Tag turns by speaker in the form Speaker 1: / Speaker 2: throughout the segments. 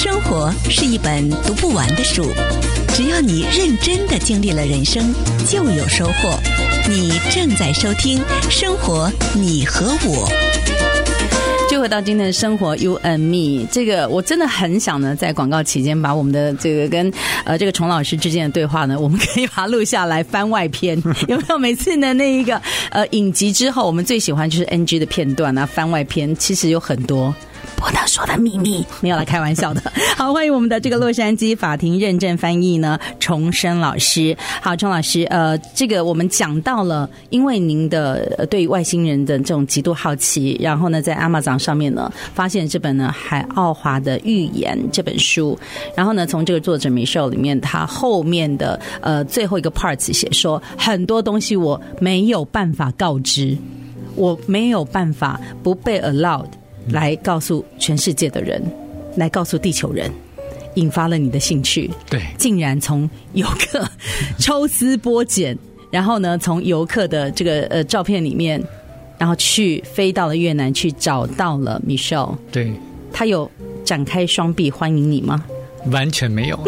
Speaker 1: 生活是一本读不完的书，只要你认真的经历了人生，就有收获。你正在收听《生活你和我》。
Speaker 2: 就回到今天的生活，You and Me，这个我真的很想呢，在广告期间把我们的这个跟呃这个崇老师之间的对话呢，我们可以把它录下来番外篇，有没有？每次呢那一个呃影集之后，我们最喜欢就是 NG 的片段啊，番外篇其实有很多。不能说的秘密，没有来开玩笑的。好，欢迎我们的这个洛杉矶法庭认证翻译呢，重生老师。好，钟老师，呃，这个我们讲到了，因为您的对外星人的这种极度好奇，然后呢，在 Amazon 上面呢，发现这本呢《海奥华的预言》这本书，然后呢，从这个作者 Michelle 里面，他后面的呃最后一个 parts 写说，很多东西我没有办法告知，我没有办法不被 allowed。来告诉全世界的人，来告诉地球人，引发了你的兴趣。
Speaker 3: 对，
Speaker 2: 竟然从游客抽丝剥茧，然后呢，从游客的这个呃照片里面，然后去飞到了越南，去找到了 Michelle。
Speaker 3: 对，
Speaker 2: 他有展开双臂欢迎你吗？
Speaker 3: 完全没有。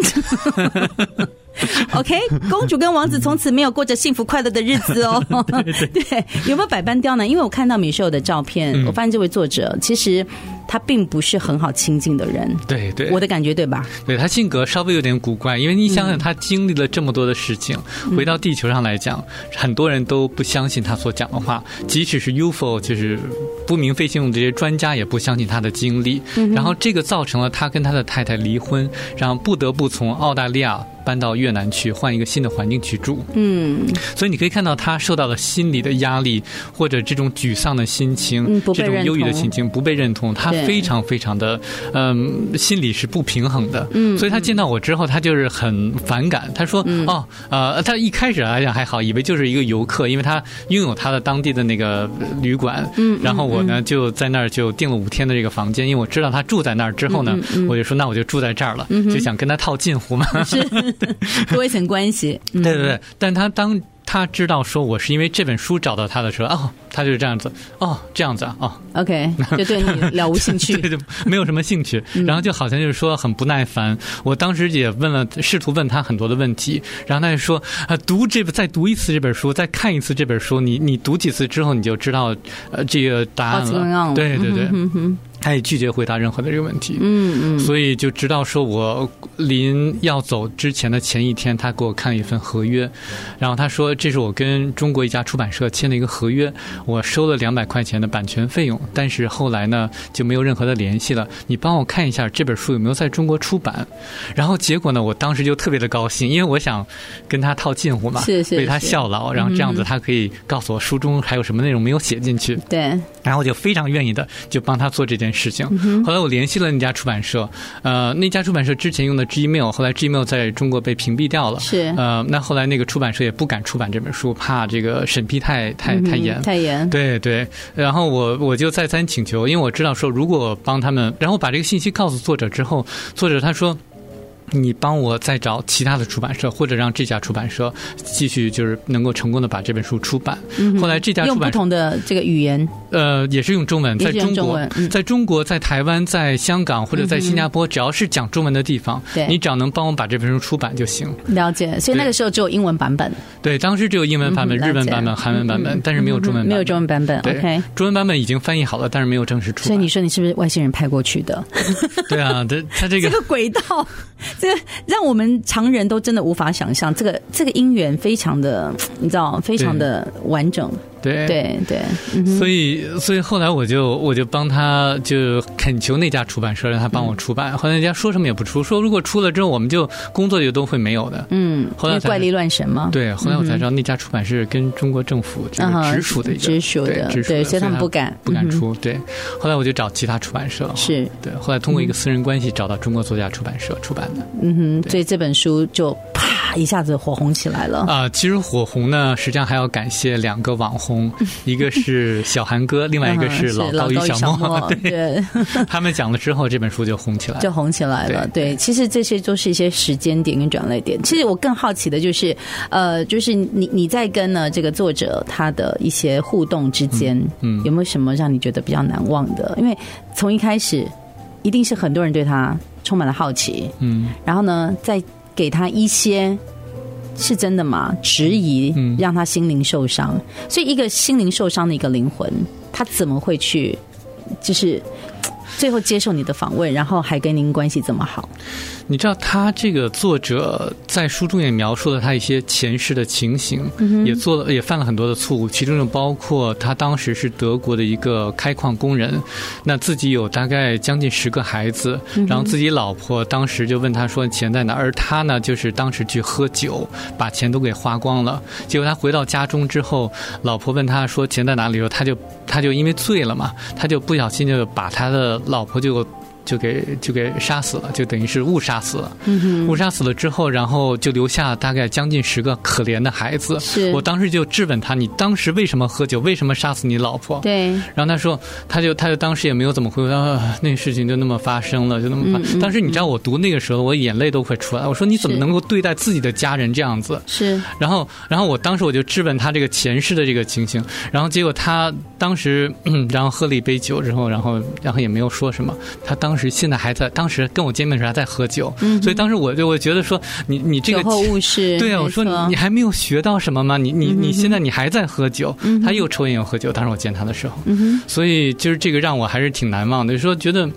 Speaker 2: OK，公主跟王子从此没有过着幸福快乐的日子哦。对，对，对，有没有百般刁难？因为我看到 Michelle 的照片，嗯、我发现这位作者其实。他并不是很好亲近的人，
Speaker 3: 对对，
Speaker 2: 我的感觉对吧？
Speaker 3: 对，他性格稍微有点古怪，因为你想想，他经历了这么多的事情，嗯、回到地球上来讲，很多人都不相信他所讲的话，即使是 UFO，就是不明飞行物这些专家也不相信他的经历。嗯、然后这个造成了他跟他的太太离婚，然后不得不从澳大利亚搬到越南去，换一个新的环境去住。嗯，所以你可以看到他受到了心理的压力，或者这种沮丧的心情，
Speaker 2: 嗯、
Speaker 3: 这种忧郁的心情，不被认同，他。非常非常的，嗯，心里是不平衡的，嗯，所以他见到我之后，他就是很反感。他说：“嗯、哦，呃，他一开始来讲还好，以为就是一个游客，因为他拥有他的当地的那个旅馆，嗯，然后我呢就在那儿就订了五天的这个房间，因为我知道他住在那儿之后呢，我就说那我就住在这儿了，嗯、就想跟他套近乎嘛，
Speaker 2: 是。多一层关系，
Speaker 3: 对对对，但他当。他知道说我是因为这本书找到他的时候，哦，他就是这样子，哦，这样子啊，哦
Speaker 2: ，OK，就对你了无兴趣，
Speaker 3: 对，对，没有什么兴趣，然后就好像就是说很不耐烦。我当时也问了，试图问他很多的问题，然后他就说，啊，读这再读一次这本书，再看一次这本书，你你读几次之后，你就知道呃这个答案了。对对对。他也拒绝回答任何的这个问题，嗯嗯，所以就直到说我临要走之前的前一天，他给我看了一份合约，然后他说这是我跟中国一家出版社签的一个合约，我收了两百块钱的版权费用，但是后来呢就没有任何的联系了。你帮我看一下这本书有没有在中国出版？然后结果呢，我当时就特别的高兴，因为我想跟他套近乎嘛，
Speaker 2: 是是，
Speaker 3: 为他效劳，然后这样子他可以告诉我书中还有什么内容没有写进去，
Speaker 2: 对，
Speaker 3: 然后我就非常愿意的就帮他做这件事情。后来我联系了那家出版社，呃，那家出版社之前用的 Gmail，后来 Gmail 在中国被屏蔽掉了。
Speaker 2: 是，
Speaker 3: 呃，那后来那个出版社也不敢出版这本书，怕这个审批太太太严，
Speaker 2: 太严。
Speaker 3: 对对，然后我我就再三请求，因为我知道说如果帮他们，然后把这个信息告诉作者之后，作者他说。你帮我再找其他的出版社，或者让这家出版社继续就是能够成功的把这本书出版。嗯、后来这家出版社
Speaker 2: 用不同的这个语言，
Speaker 3: 呃，也是用中文，在中国，
Speaker 2: 嗯、
Speaker 3: 在中国，在台湾，在香港或者在新加坡，只要是讲中文的地方，你只要能帮我把这本书出版就行。
Speaker 2: 了解，所以那个时候只有英文版本。
Speaker 3: 对，当时只有英文版本、
Speaker 2: 嗯、
Speaker 3: 日文版本、韩文版本，嗯、但是没有中文版本，
Speaker 2: 没有中文版本。OK，
Speaker 3: 中文版本已经翻译好了，但是没有正式出版。
Speaker 2: 所以你说你是不是外星人派过去的？
Speaker 3: 对啊，他他这个
Speaker 2: 这个轨道，这个让我们。我们常人都真的无法想象，这个这个姻缘非常的，你知道，非常的完整。
Speaker 3: 对
Speaker 2: 对对，
Speaker 3: 所以所以后来我就我就帮他就恳求那家出版社让他帮我出版，后来人家说什么也不出，说如果出了之后我们就工作就都会没有的。嗯，后来
Speaker 2: 怪力乱神嘛？
Speaker 3: 对，后来我才知道那家出版社跟中国政府就是直属的一个
Speaker 2: 直属的，对，所以他们不敢
Speaker 3: 不敢出。对，后来我就找其他出版社，
Speaker 2: 是
Speaker 3: 对，后来通过一个私人关系找到中国作家出版社出版的。
Speaker 2: 嗯哼，所以这本书就啪一下子火红起来了。
Speaker 3: 啊，其实火红呢，实际上还要感谢两个网红。一个是小韩哥，另外一个是老高与小莫，对，他们讲了之后，这本书就红起来了，
Speaker 2: 就红起来了。对，其实这些都是一些时间点跟转捩点。其实我更好奇的就是，呃，就是你你在跟呢这个作者他的一些互动之间，嗯，有没有什么让你觉得比较难忘的？因为从一开始，一定是很多人对他充满了好奇，
Speaker 3: 嗯，
Speaker 2: 然后呢，再给他一些是真的吗？质疑，让他心灵受伤。所以，一个心灵受伤的一个灵魂，他怎么会去，就是最后接受你的访问，然后还跟您关系这么好？
Speaker 3: 你知道他这个作者在书中也描述了他一些前世的情形，也做了也犯了很多的错误，其中就包括他当时是德国的一个开矿工人，那自己有大概将近十个孩子，然后自己老婆当时就问他说钱在哪，而他呢就是当时去喝酒，把钱都给花光了，结果他回到家中之后，老婆问他说钱在哪里？他就他就因为醉了嘛，他就不小心就把他的老婆就。就给就给杀死了，就等于是误杀死了。嗯，误杀死了之后，然后就留下大概将近十个可怜的孩子。
Speaker 2: 是，
Speaker 3: 我当时就质问他：“你当时为什么喝酒？为什么杀死你老婆？”
Speaker 2: 对。
Speaker 3: 然后他说：“他就他就当时也没有怎么回答，那个事情就那么发生了，就那么发。嗯”当时你知道我读那个时候，我眼泪都快出来。我说：“你怎么能够对待自己的家人这样子？”
Speaker 2: 是。
Speaker 3: 然后，然后我当时我就质问他这个前世的这个情形，然后结果他当时，嗯，然后喝了一杯酒之后，然后然后也没有说什么。他当时现在还在。当时跟我见面的时候还在喝酒，嗯、所以当时我就我觉得说你你这个
Speaker 2: 酒后误事，
Speaker 3: 对啊，我说你你还没有学到什么吗？你你你现在你还在喝酒，嗯、他又抽烟又喝酒。当时我见他的时候，嗯、所以就是这个让我还是挺难忘的。就是说觉得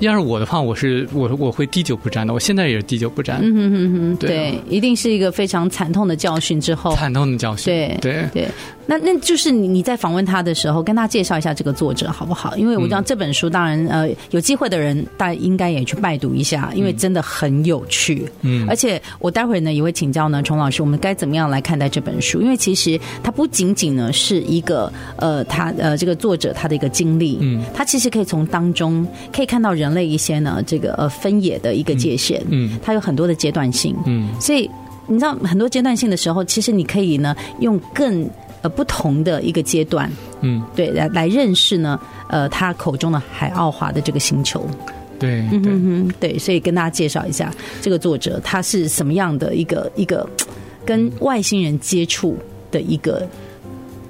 Speaker 3: 要是我的话，我是我我会滴酒不沾的。我现在也是滴酒不沾。嗯哼
Speaker 2: 哼哼，对，对，一定是一个非常惨痛的教训之后，
Speaker 3: 惨痛的教训。
Speaker 2: 对对对。那那就是你你在访问他的时候，跟他介绍一下这个作者好不好？因为我知道这本书，当然呃有机会的人，大家应该也去拜读一下，因为真的很有趣。嗯，而且我待会儿呢也会请教呢崇老师，我们该怎么样来看待这本书？因为其实它不仅仅呢是一个呃他呃这个作者他的一个经历，嗯，他其实可以从当中可以看到人类一些呢这个呃分野的一个界限，嗯，它有很多的阶段性，嗯，所以你知道很多阶段性的时候，其实你可以呢用更。不同的一个阶段，嗯，对，来来认识呢，呃，他口中的海奥华的这个星球，
Speaker 3: 对，
Speaker 2: 嗯哼哼，对，所以跟大家介绍一下这个作者，他是什么样的一个一个跟外星人接触的一个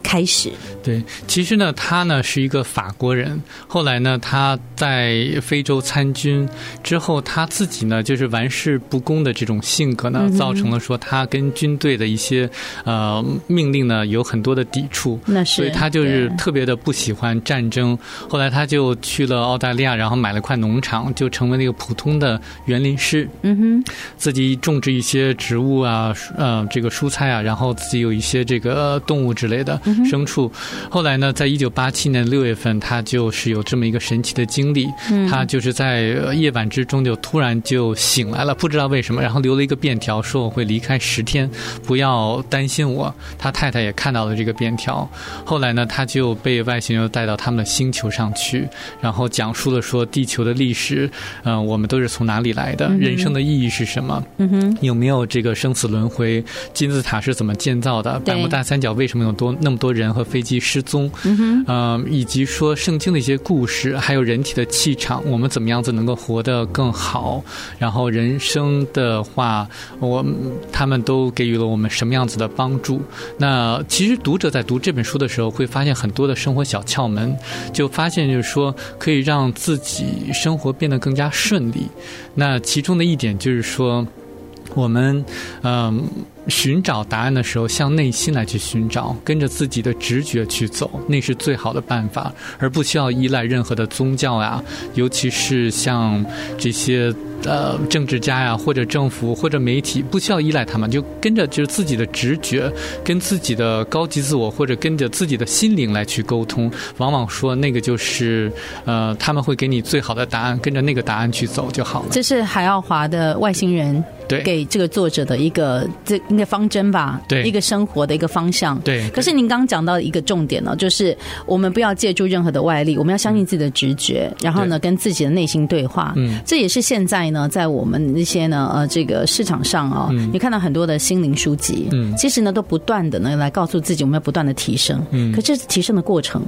Speaker 2: 开始。
Speaker 3: 对，其实呢，他呢是一个法国人。后来呢，他在非洲参军之后，他自己呢就是玩世不恭的这种性格呢，造成了说他跟军队的一些呃命令呢有很多的抵触。
Speaker 2: 那是，
Speaker 3: 所以他就是特别的不喜欢战争。后来他就去了澳大利亚，然后买了块农场，就成为那个普通的园林师。嗯哼，自己种植一些植物啊，呃，这个蔬菜啊，然后自己有一些这个动物之类的牲畜。后来呢，在一九八七年六月份，他就是有这么一个神奇的经历。他就是在夜晚之中就突然就醒来了，不知道为什么，然后留了一个便条，说我会离开十天，不要担心我。他太太也看到了这个便条。后来呢，他就被外星人带到他们的星球上去，然后讲述了说地球的历史，嗯，我们都是从哪里来的，人生的意义是什么？嗯哼，有没有这个生死轮回？金字塔是怎么建造的？百慕大三角为什么有多那么多人和飞机？失踪，嗯、呃、以及说圣经的一些故事，还有人体的气场，我们怎么样子能够活得更好？然后人生的话，我他们都给予了我们什么样子的帮助？那其实读者在读这本书的时候，会发现很多的生活小窍门，就发现就是说可以让自己生活变得更加顺利。那其中的一点就是说，我们嗯。呃寻找答案的时候，向内心来去寻找，跟着自己的直觉去走，那是最好的办法，而不需要依赖任何的宗教呀，尤其是像这些呃政治家呀，或者政府或者媒体，不需要依赖他们，就跟着就是自己的直觉，跟自己的高级自我，或者跟着自己的心灵来去沟通，往往说那个就是呃他们会给你最好的答案，跟着那个答案去走就好了。
Speaker 2: 这是海奥华的外星人。
Speaker 3: 对，
Speaker 2: 给这个作者的一个这一个方针吧，
Speaker 3: 对，
Speaker 2: 一个生活的一个方向。
Speaker 3: 对，
Speaker 2: 可是您刚刚讲到一个重点呢，就是我们不要借助任何的外力，我们要相信自己的直觉，然后呢，跟自己的内心对话。嗯，这也是现在呢，在我们那些呢，呃，这个市场上啊，嗯，你看到很多的心灵书籍，嗯，其实呢，都不断的呢来告诉自己，我们要不断的提升。嗯，可是提升的过程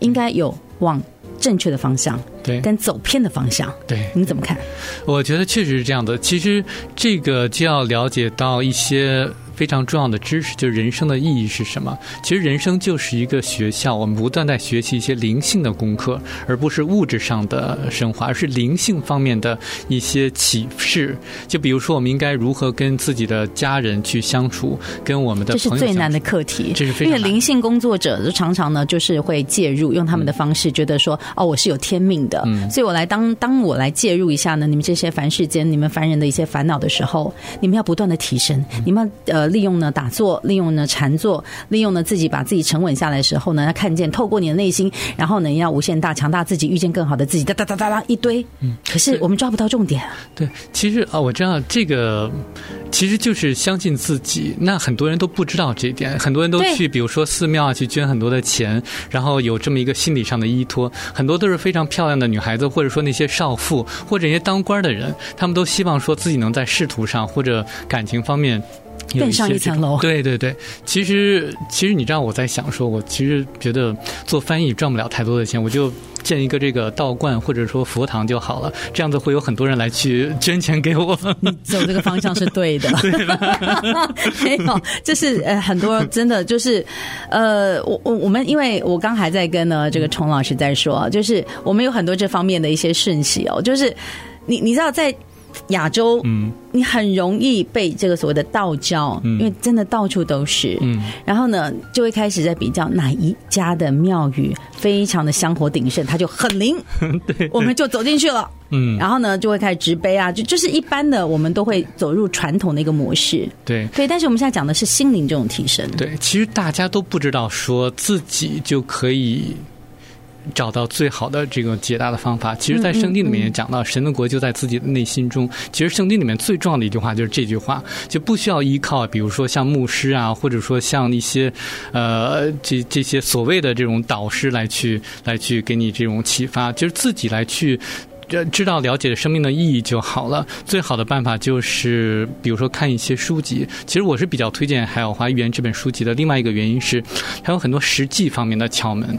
Speaker 2: 应该有往。正确的方向，对，跟走偏的方向，
Speaker 3: 对，
Speaker 2: 你怎么看？
Speaker 3: 我觉得确实是这样的。其实这个就要了解到一些非常重要的知识，就是人生的意义是什么？其实人生就是一个学校，我们不断在学习一些灵性的功课，而不是物质上的升华，而是灵性方面的一些启示。就比如说，我们应该如何跟自己的家人去相处，跟我们的朋友，
Speaker 2: 这是最难的课题。
Speaker 3: 这是非常。
Speaker 2: 因为灵性工作者常常呢，就是会介入，用他们的方式，觉得说，哦，我是有天命的，嗯，所以我来当当我来介入一下呢，你们这些凡世间、你们凡人的一些烦恼的时候，你们要不断的提升，你们呃。利用呢打坐，利用呢禅坐，利用呢自己把自己沉稳下来的时候呢，要看见透过你的内心，然后呢要无限大强大自己，遇见更好的自己，哒哒哒哒哒一堆。嗯，可是我们抓不到重点。
Speaker 3: 对，其实啊，我知道这个其实就是相信自己。那很多人都不知道这一点，很多人都去，比如说寺庙啊，去捐很多的钱，然后有这么一个心理上的依托。很多都是非常漂亮的女孩子，或者说那些少妇，或者一些当官的人，他们都希望说自己能在仕途上或者感情方面。
Speaker 2: 更上一层楼，
Speaker 3: 对对对，其实其实你知道我在想说，我其实觉得做翻译赚不了太多的钱，我就建一个这个道观或者说佛堂就好了，这样子会有很多人来去捐钱给我。
Speaker 2: 你走这个方向是对的？没有，就是呃很多真的就是呃我我我们因为我刚还在跟呢这个崇老师在说，就是我们有很多这方面的一些讯息哦，就是你你知道在。亚洲，嗯，你很容易被这个所谓的道教，嗯，因为真的到处都是，嗯，然后呢，就会开始在比较哪一家的庙宇非常的香火鼎盛，它就很灵，对，我们就走进去了，嗯，然后呢，就会开始直杯啊，就就是一般的，我们都会走入传统的一个模式，
Speaker 3: 对，
Speaker 2: 对，但是我们现在讲的是心灵这种提升，
Speaker 3: 对，其实大家都不知道说自己就可以。找到最好的这个解答的方法，其实，在圣经里面也讲到，神的国就在自己的内心中。其实，圣经里面最重要的一句话就是这句话，就不需要依靠，比如说像牧师啊，或者说像一些呃这这些所谓的这种导师来去来去给你这种启发，就是自己来去知道了解生命的意义就好了。最好的办法就是，比如说看一些书籍。其实我是比较推荐《海奥华预言》这本书籍的。另外一个原因是，它有很多实际方面的窍门。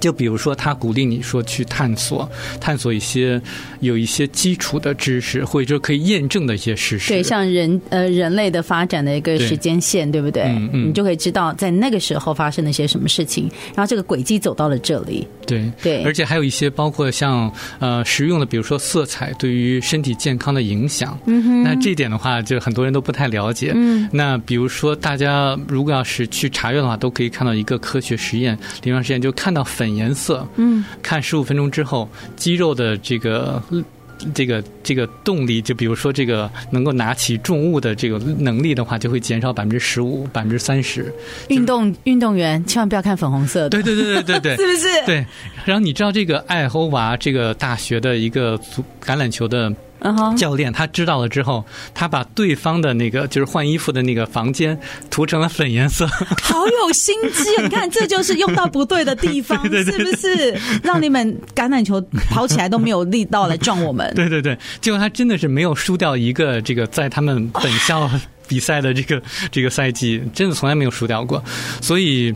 Speaker 3: 就比如说，他鼓励你说去探索，探索一些有一些基础的知识，或者说可以验证的一些事实。
Speaker 2: 对，像人呃人类的发展的一个时间线，对，对不对？嗯嗯。你就可以知道在那个时候发生了些什么事情，然后这个轨迹走到了这里。
Speaker 3: 对对。而且还有一些包括像呃实用的，比如说色彩对于身体健康的影响。嗯哼。那这一点的话，就很多人都不太了解。嗯。那比如说，大家如果要是去查阅的话，都可以看到一个科学实验，临床实验就看到粉。颜色，嗯，看十五分钟之后，肌肉的这个这个这个动力，就比如说这个能够拿起重物的这个能力的话，就会减少百分之十五、百分之三十。
Speaker 2: 运动运动员千万不要看粉红色的，
Speaker 3: 对对对对对对，
Speaker 2: 是不是？
Speaker 3: 对。然后你知道这个爱荷华这个大学的一个足橄榄球的。教练他知道了之后，他把对方的那个就是换衣服的那个房间涂成了粉颜色，
Speaker 2: 好有心机啊！你看，这就是用到不对的地方，是不是？让你们橄榄球跑起来都没有力道来撞我们。
Speaker 3: 对对对，结果他真的是没有输掉一个这个在他们本校比赛的这个这个赛季，真的从来没有输掉过，所以。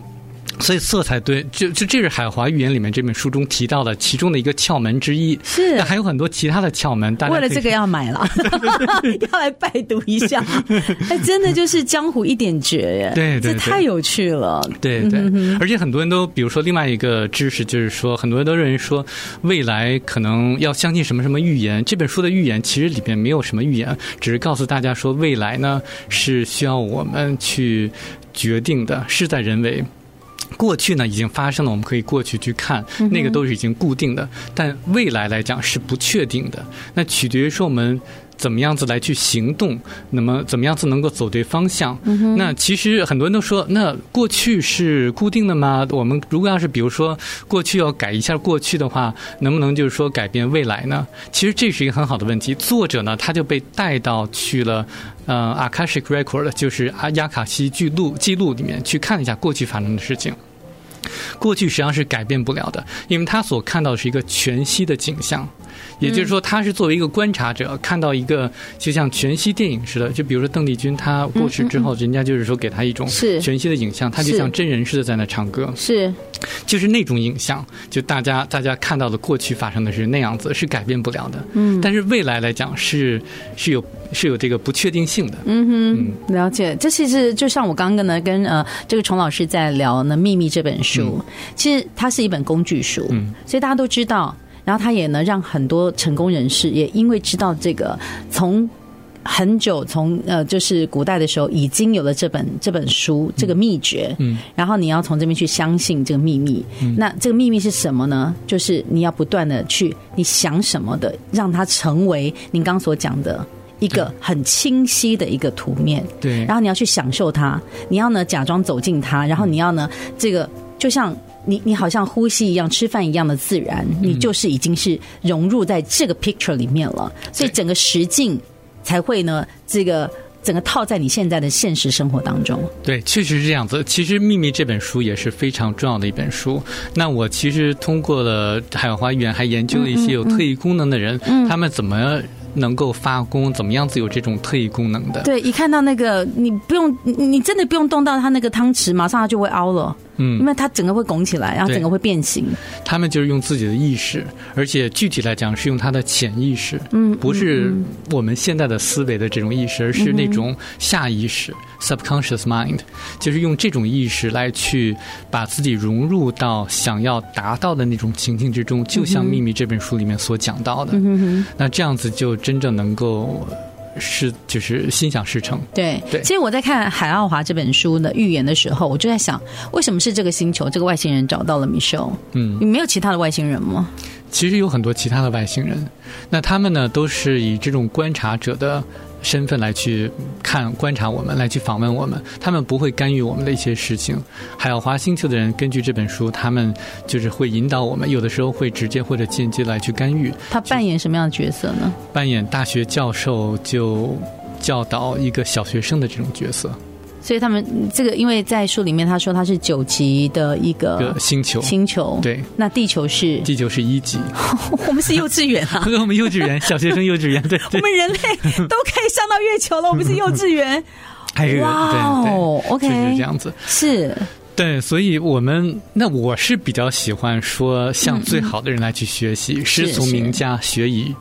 Speaker 3: 所以色彩对，就就这是《海华预言》里面这本书中提到的其中的一个窍门之一。
Speaker 2: 是，
Speaker 3: 那还有很多其他的窍门。大家
Speaker 2: 为了这个要买了，要来拜读一下。哎，真的就是江湖一点绝耶！
Speaker 3: 对对，
Speaker 2: 这太有趣了。
Speaker 3: 对对，而且很多人都，比如说另外一个知识，就是说很多人都认为说未来可能要相信什么什么预言。这本书的预言其实里面没有什么预言，只是告诉大家说未来呢是需要我们去决定的，事在人为。过去呢已经发生了，我们可以过去去看，那个都是已经固定的。但未来来讲是不确定的，那取决于说我们怎么样子来去行动，那么怎么样子能够走对方向。那其实很多人都说，那过去是固定的吗？我们如果要是比如说过去要改一下过去的话，能不能就是说改变未来呢？其实这是一个很好的问题。作者呢他就被带到去了。呃，Akashic Record 就是阿亚卡西记录记录里面去看一下过去发生的事情。过去实际上是改变不了的，因为他所看到的是一个全息的景象。也就是说，他是作为一个观察者，看到一个就像全息电影似的。就比如说邓丽君，她过世之后，人家就是说给她一种全息的影像，她就像真人似的在那唱歌，
Speaker 2: 是，
Speaker 3: 就是那种影像，就大家大家看到的过去发生的是那样子，是改变不了的。嗯，但是未来来讲是是有是有这个不确定性的。
Speaker 2: 嗯哼，了解。这其实就像我刚刚呢跟呃这个崇老师在聊呢《秘密》这本书，其实它是一本工具书，嗯，所以大家都知道。然后他也能让很多成功人士也因为知道这个，从很久从呃就是古代的时候已经有了这本这本书这个秘诀，嗯，然后你要从这边去相信这个秘密，嗯，那这个秘密是什么呢？就是你要不断的去你想什么的，让它成为您刚所讲的一个很清晰的一个图面，
Speaker 3: 对，
Speaker 2: 然后你要去享受它，你要呢假装走进它，然后你要呢这个就像。你你好像呼吸一样，吃饭一样的自然，你就是已经是融入在这个 picture 里面了，所以整个实境才会呢，这个整个套在你现在的现实生活当中。
Speaker 3: 对，确实是这样子。其实《秘密》这本书也是非常重要的一本书。那我其实通过了海华园，还研究了一些有特异功能的人，他们怎么能够发功，怎么样子有这种特异功能的？
Speaker 2: 对，一看到那个，你不用，你真的不用动到他那个汤匙，马上他就会凹了。嗯，因为它整个会拱起来，然后整个会变形。
Speaker 3: 他们就是用自己的意识，而且具体来讲是用他的潜意识，嗯，不是我们现在的思维的这种意识，而是那种下意识 （subconscious mind），就是用这种意识来去把自己融入到想要达到的那种情境之中，就像《秘密》这本书里面所讲到的。那这样子就真正能够。是，就是心想事成。
Speaker 2: 对对，其实我在看海奥华这本书的预言的时候，我就在想，为什么是这个星球，这个外星人找到了 Michelle？嗯，你没有其他的外星人吗？
Speaker 3: 其实有很多其他的外星人，那他们呢，都是以这种观察者的。身份来去看、观察我们，来去访问我们，他们不会干预我们的一些事情。海奥华星球的人根据这本书，他们就是会引导我们，有的时候会直接或者间接来去干预。
Speaker 2: 他扮演什么样的角色呢？
Speaker 3: 扮演大学教授，就教导一个小学生的这种角色。
Speaker 2: 所以他们这个，因为在书里面他说他是九级的一个
Speaker 3: 星球，
Speaker 2: 星球。
Speaker 3: 对，
Speaker 2: 那地球是？
Speaker 3: 地球是一级，
Speaker 2: 我们是幼稚园啊，
Speaker 3: 我们幼稚园小学生幼稚园，对，
Speaker 2: 我们人类都可以上到月球了，我们是幼稚
Speaker 3: 园，哇哦
Speaker 2: ，OK，
Speaker 3: 就是这样子，
Speaker 2: 是。
Speaker 3: 对，所以我们那我是比较喜欢说向最好的人来去学习，师从名家学以。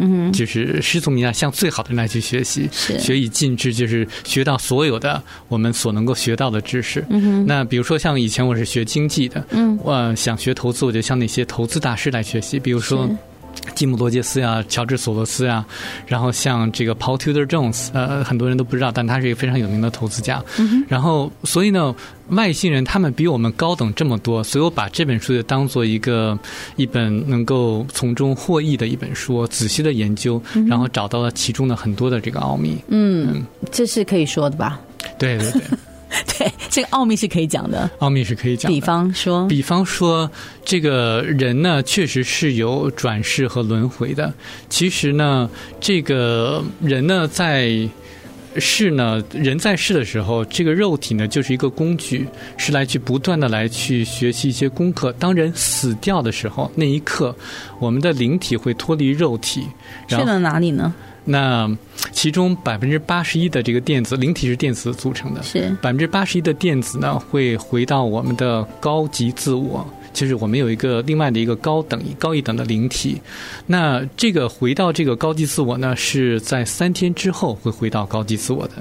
Speaker 3: 嗯，就是师从名家，向最好的人来去学习，学以尽致，就是学到所有的我们所能够学到的知识。嗯，那比如说像以前我是学经济的，嗯，我想学投资，我就向那些投资大师来学习，比如说。吉姆·罗杰斯呀，乔治·索罗斯呀，然后像这个 Paul Tudor Jones，呃，很多人都不知道，但他是一个非常有名的投资家。嗯、然后，所以呢，外星人他们比我们高等这么多，所以我把这本书就当做一个一本能够从中获益的一本书，仔细的研究，然后找到了其中的很多的这个奥秘。嗯，
Speaker 2: 嗯，这是可以说的吧？
Speaker 3: 对对对。
Speaker 2: 对，这个奥秘是可以讲的。
Speaker 3: 奥秘是可以讲的。
Speaker 2: 比方说，
Speaker 3: 比方说，这个人呢，确实是有转世和轮回的。其实呢，这个人呢，在世呢，人在世的时候，这个肉体呢，就是一个工具，是来去不断的来去学习一些功课。当人死掉的时候，那一刻，我们的灵体会脱离肉体，
Speaker 2: 去了哪里呢？
Speaker 3: 那其中百分之八十一的这个电子，灵体是电子组成的，
Speaker 2: 是
Speaker 3: 百分之八十一的电子呢，会回到我们的高级自我，就是我们有一个另外的一个高等高一等的灵体。那这个回到这个高级自我呢，是在三天之后会回到高级自我的。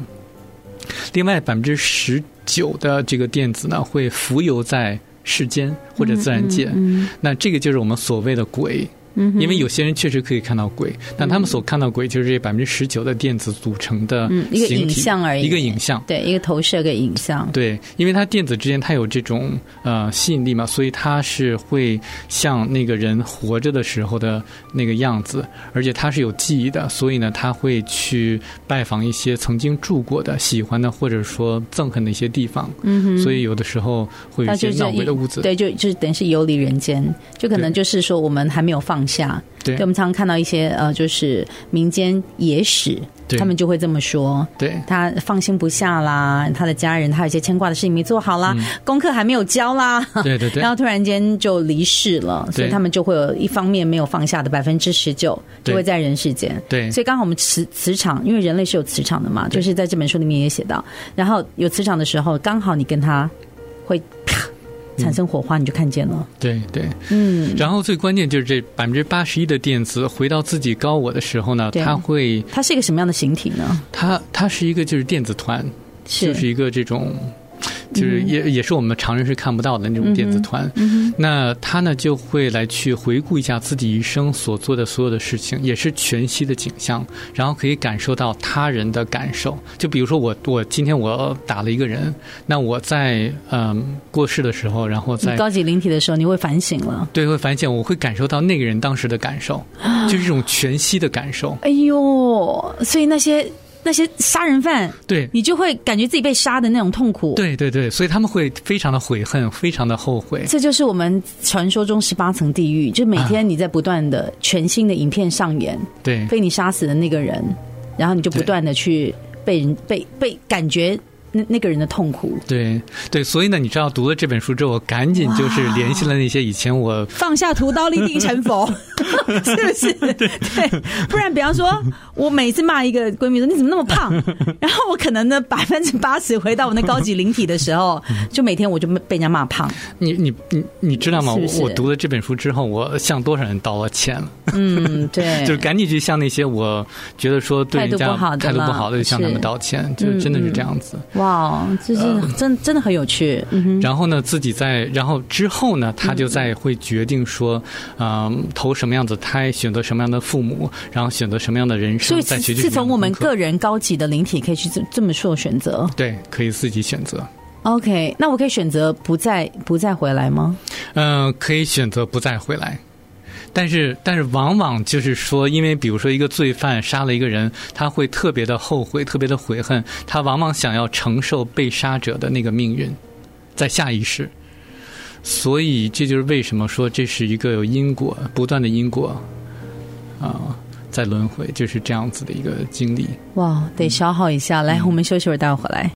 Speaker 3: 另外百分之十九的这个电子呢，会浮游在世间或者自然界。嗯嗯嗯。那这个就是我们所谓的鬼。因为有些人确实可以看到鬼，但他们所看到鬼就是这百分之十九的电子组成的
Speaker 2: 一个影像而已，
Speaker 3: 一个影像，
Speaker 2: 对，一个投射个影像。
Speaker 3: 对，因为它电子之间它有这种呃吸引力嘛，所以它是会像那个人活着的时候的那个样子，而且它是有记忆的，所以呢，他会去拜访一些曾经住过的、喜欢的或者说憎恨的一些地方。嗯哼，所以有的时候会有一些闹鬼的屋子，
Speaker 2: 对，就就等于是游离人间，就可能就是说我们还没有放。下。
Speaker 3: 对，
Speaker 2: 我们常常看到一些呃，就是民间野史，他们就会这么说。
Speaker 3: 对，
Speaker 2: 他放心不下啦，他的家人他有一些牵挂的事情没做好啦，嗯、功课还没有交啦。
Speaker 3: 对对对。
Speaker 2: 然后突然间就离世了，所以他们就会有一方面没有放下的百分之十九，就会在人世间。对。所以刚好我们磁磁场，因为人类是有磁场的嘛，就是在这本书里面也写到，然后有磁场的时候，刚好你跟他会啪。产生火花，你就看见了。
Speaker 3: 对对，嗯。然后最关键就是这百分之八十一的电子回到自己高我的时候呢，它会，
Speaker 2: 它是一个什么样的形体呢？
Speaker 3: 它它是一个就是电子团，就是一个这种。就是也也是我们常人是看不到的那种电子团，那他呢就会来去回顾一下自己一生所做的所有的事情，也是全息的景象，然后可以感受到他人的感受。就比如说我我今天我打了一个人，那我在嗯、呃、过世的时候，然后在
Speaker 2: 高级灵体的时候，你会反省了，
Speaker 3: 对，会反省，我会感受到那个人当时的感受，就是一种全息的感受。
Speaker 2: 哎呦，所以那些。那些杀人犯，
Speaker 3: 对，
Speaker 2: 你就会感觉自己被杀的那种痛苦。
Speaker 3: 对对对，所以他们会非常的悔恨，非常的后悔。
Speaker 2: 这就是我们传说中十八层地狱，就每天你在不断的全新的影片上演，
Speaker 3: 对，
Speaker 2: 被你杀死的那个人，然后你就不断的去被人被被感觉。那那个人的痛苦，
Speaker 3: 对对，所以呢，你知道读了这本书之后，我赶紧就是联系了那些以前我
Speaker 2: 放下屠刀立地成佛，是不是？对，不然比方说，我每次骂一个闺蜜说你怎么那么胖，然后我可能呢百分之八十回到我那高级灵体的时候，就每天我就被人家骂胖。
Speaker 3: 你你你你知道吗？是是我读了这本书之后，我向多少人道了歉了？
Speaker 2: 嗯，对，
Speaker 3: 就是赶紧去向那些我觉得说对人家态度不好的，态度不好的就向他们道歉，就真的是这样子。
Speaker 2: 哇，这是真、呃、真的很有趣。嗯、
Speaker 3: 然后呢，自己在然后之后呢，他就在会决定说，嗯、呃，投什么样的胎，选择什么样的父母，然后选择什么样的人生。
Speaker 2: 所以是是从我们个人高级的灵体可以去这这么做选择。
Speaker 3: 对，可以自己选择。
Speaker 2: OK，那我可以选择不再不再回来吗？
Speaker 3: 嗯、呃，可以选择不再回来。但是，但是，往往就是说，因为比如说一个罪犯杀了一个人，他会特别的后悔，特别的悔恨，他往往想要承受被杀者的那个命运，在下一世。所以，这就是为什么说这是一个有因果、不断的因果啊，在轮回，就是这样子的一个经历。
Speaker 2: 哇，得消耗一下，来，我们休息会儿，待会儿回来。